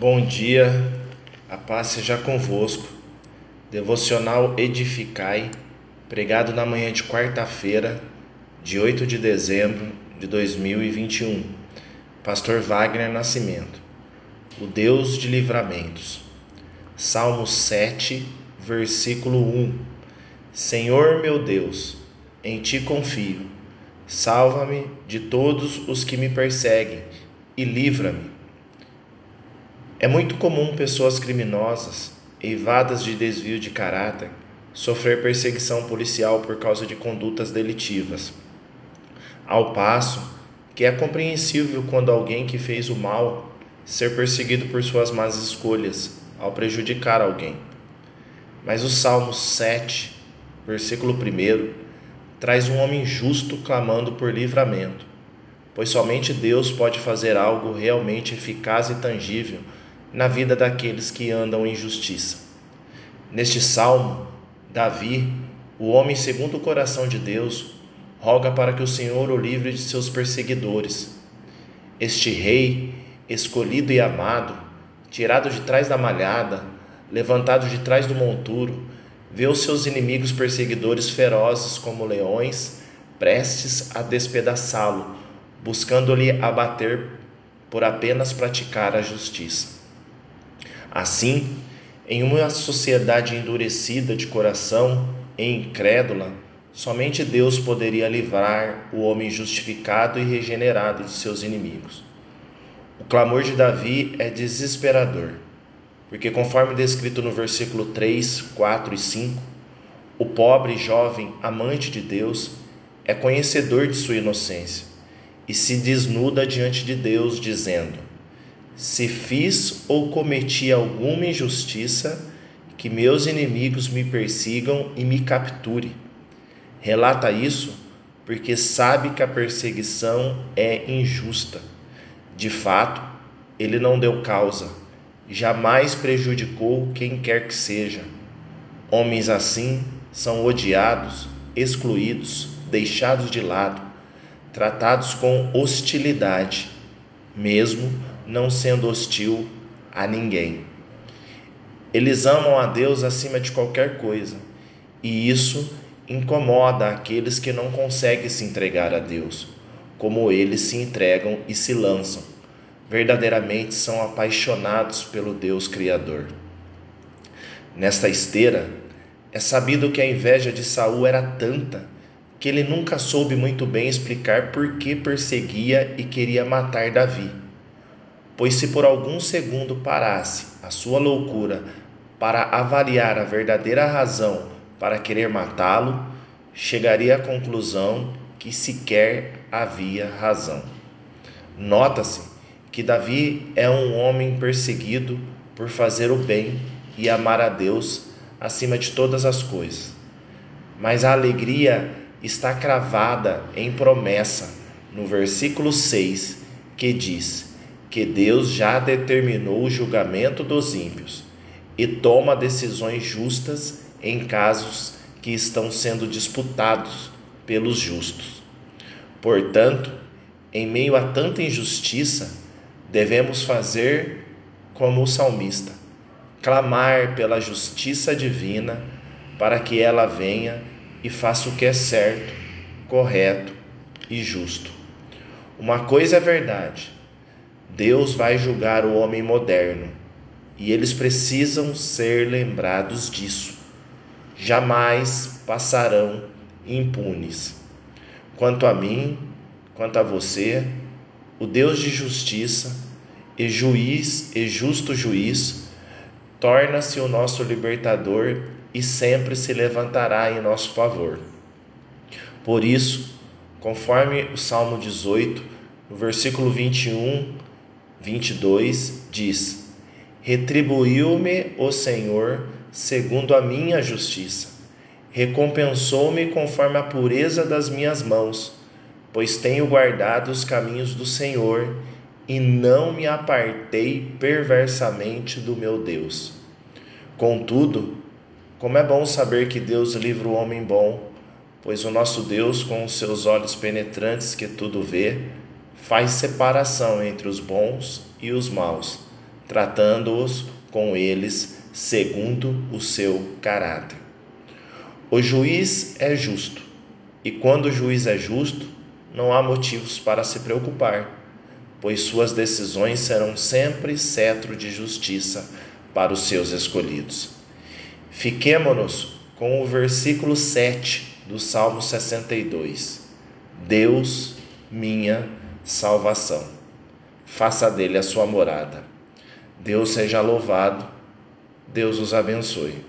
Bom dia, a paz seja convosco. Devocional Edificai, pregado na manhã de quarta-feira, de 8 de dezembro de 2021. Pastor Wagner Nascimento. O Deus de livramentos. Salmo 7, versículo 1. Senhor meu Deus, em ti confio. Salva-me de todos os que me perseguem e livra-me é muito comum pessoas criminosas, eivadas de desvio de caráter, sofrer perseguição policial por causa de condutas delitivas. Ao passo que é compreensível quando alguém que fez o mal ser perseguido por suas más escolhas ao prejudicar alguém. Mas o Salmo 7, versículo 1, traz um homem justo clamando por livramento, pois somente Deus pode fazer algo realmente eficaz e tangível na vida daqueles que andam em justiça. Neste salmo, Davi, o homem segundo o coração de Deus, roga para que o Senhor o livre de seus perseguidores. Este rei, escolhido e amado, tirado de trás da malhada, levantado de trás do monturo, vê os seus inimigos perseguidores ferozes como leões, prestes a despedaçá-lo, buscando-lhe abater por apenas praticar a justiça. Assim, em uma sociedade endurecida de coração e incrédula, somente Deus poderia livrar o homem justificado e regenerado de seus inimigos. O clamor de Davi é desesperador, porque, conforme descrito no versículo 3, 4 e 5, o pobre jovem amante de Deus é conhecedor de sua inocência e se desnuda diante de Deus, dizendo: se fiz ou cometi alguma injustiça, que meus inimigos me persigam e me capture. Relata isso porque sabe que a perseguição é injusta. De fato, ele não deu causa, jamais prejudicou quem quer que seja. Homens assim são odiados, excluídos, deixados de lado, tratados com hostilidade, mesmo não sendo hostil a ninguém. Eles amam a Deus acima de qualquer coisa, e isso incomoda aqueles que não conseguem se entregar a Deus, como eles se entregam e se lançam. Verdadeiramente são apaixonados pelo Deus Criador. Nesta esteira, é sabido que a inveja de Saul era tanta que ele nunca soube muito bem explicar por que perseguia e queria matar Davi pois se por algum segundo parasse a sua loucura para avaliar a verdadeira razão para querer matá-lo, chegaria à conclusão que sequer havia razão. Nota-se que Davi é um homem perseguido por fazer o bem e amar a Deus acima de todas as coisas. Mas a alegria está cravada em promessa no versículo 6, que diz: que Deus já determinou o julgamento dos ímpios e toma decisões justas em casos que estão sendo disputados pelos justos. Portanto, em meio a tanta injustiça, devemos fazer como o salmista, clamar pela justiça divina para que ela venha e faça o que é certo, correto e justo. Uma coisa é verdade Deus vai julgar o homem moderno e eles precisam ser lembrados disso. Jamais passarão impunes. Quanto a mim, quanto a você, o Deus de justiça e juiz e justo juiz torna-se o nosso libertador e sempre se levantará em nosso favor. Por isso, conforme o Salmo 18, no versículo 21 22 diz: Retribuiu-me o Senhor segundo a minha justiça, recompensou-me conforme a pureza das minhas mãos, pois tenho guardado os caminhos do Senhor e não me apartei perversamente do meu Deus. Contudo, como é bom saber que Deus livra o homem bom, pois o nosso Deus, com os seus olhos penetrantes que tudo vê, faz separação entre os bons e os maus, tratando-os com eles segundo o seu caráter. O juiz é justo, e quando o juiz é justo, não há motivos para se preocupar, pois suas decisões serão sempre cetro de justiça para os seus escolhidos. Fiquemo-nos com o versículo 7 do Salmo 62. Deus, minha salvação. Faça dele a sua morada. Deus seja louvado. Deus os abençoe.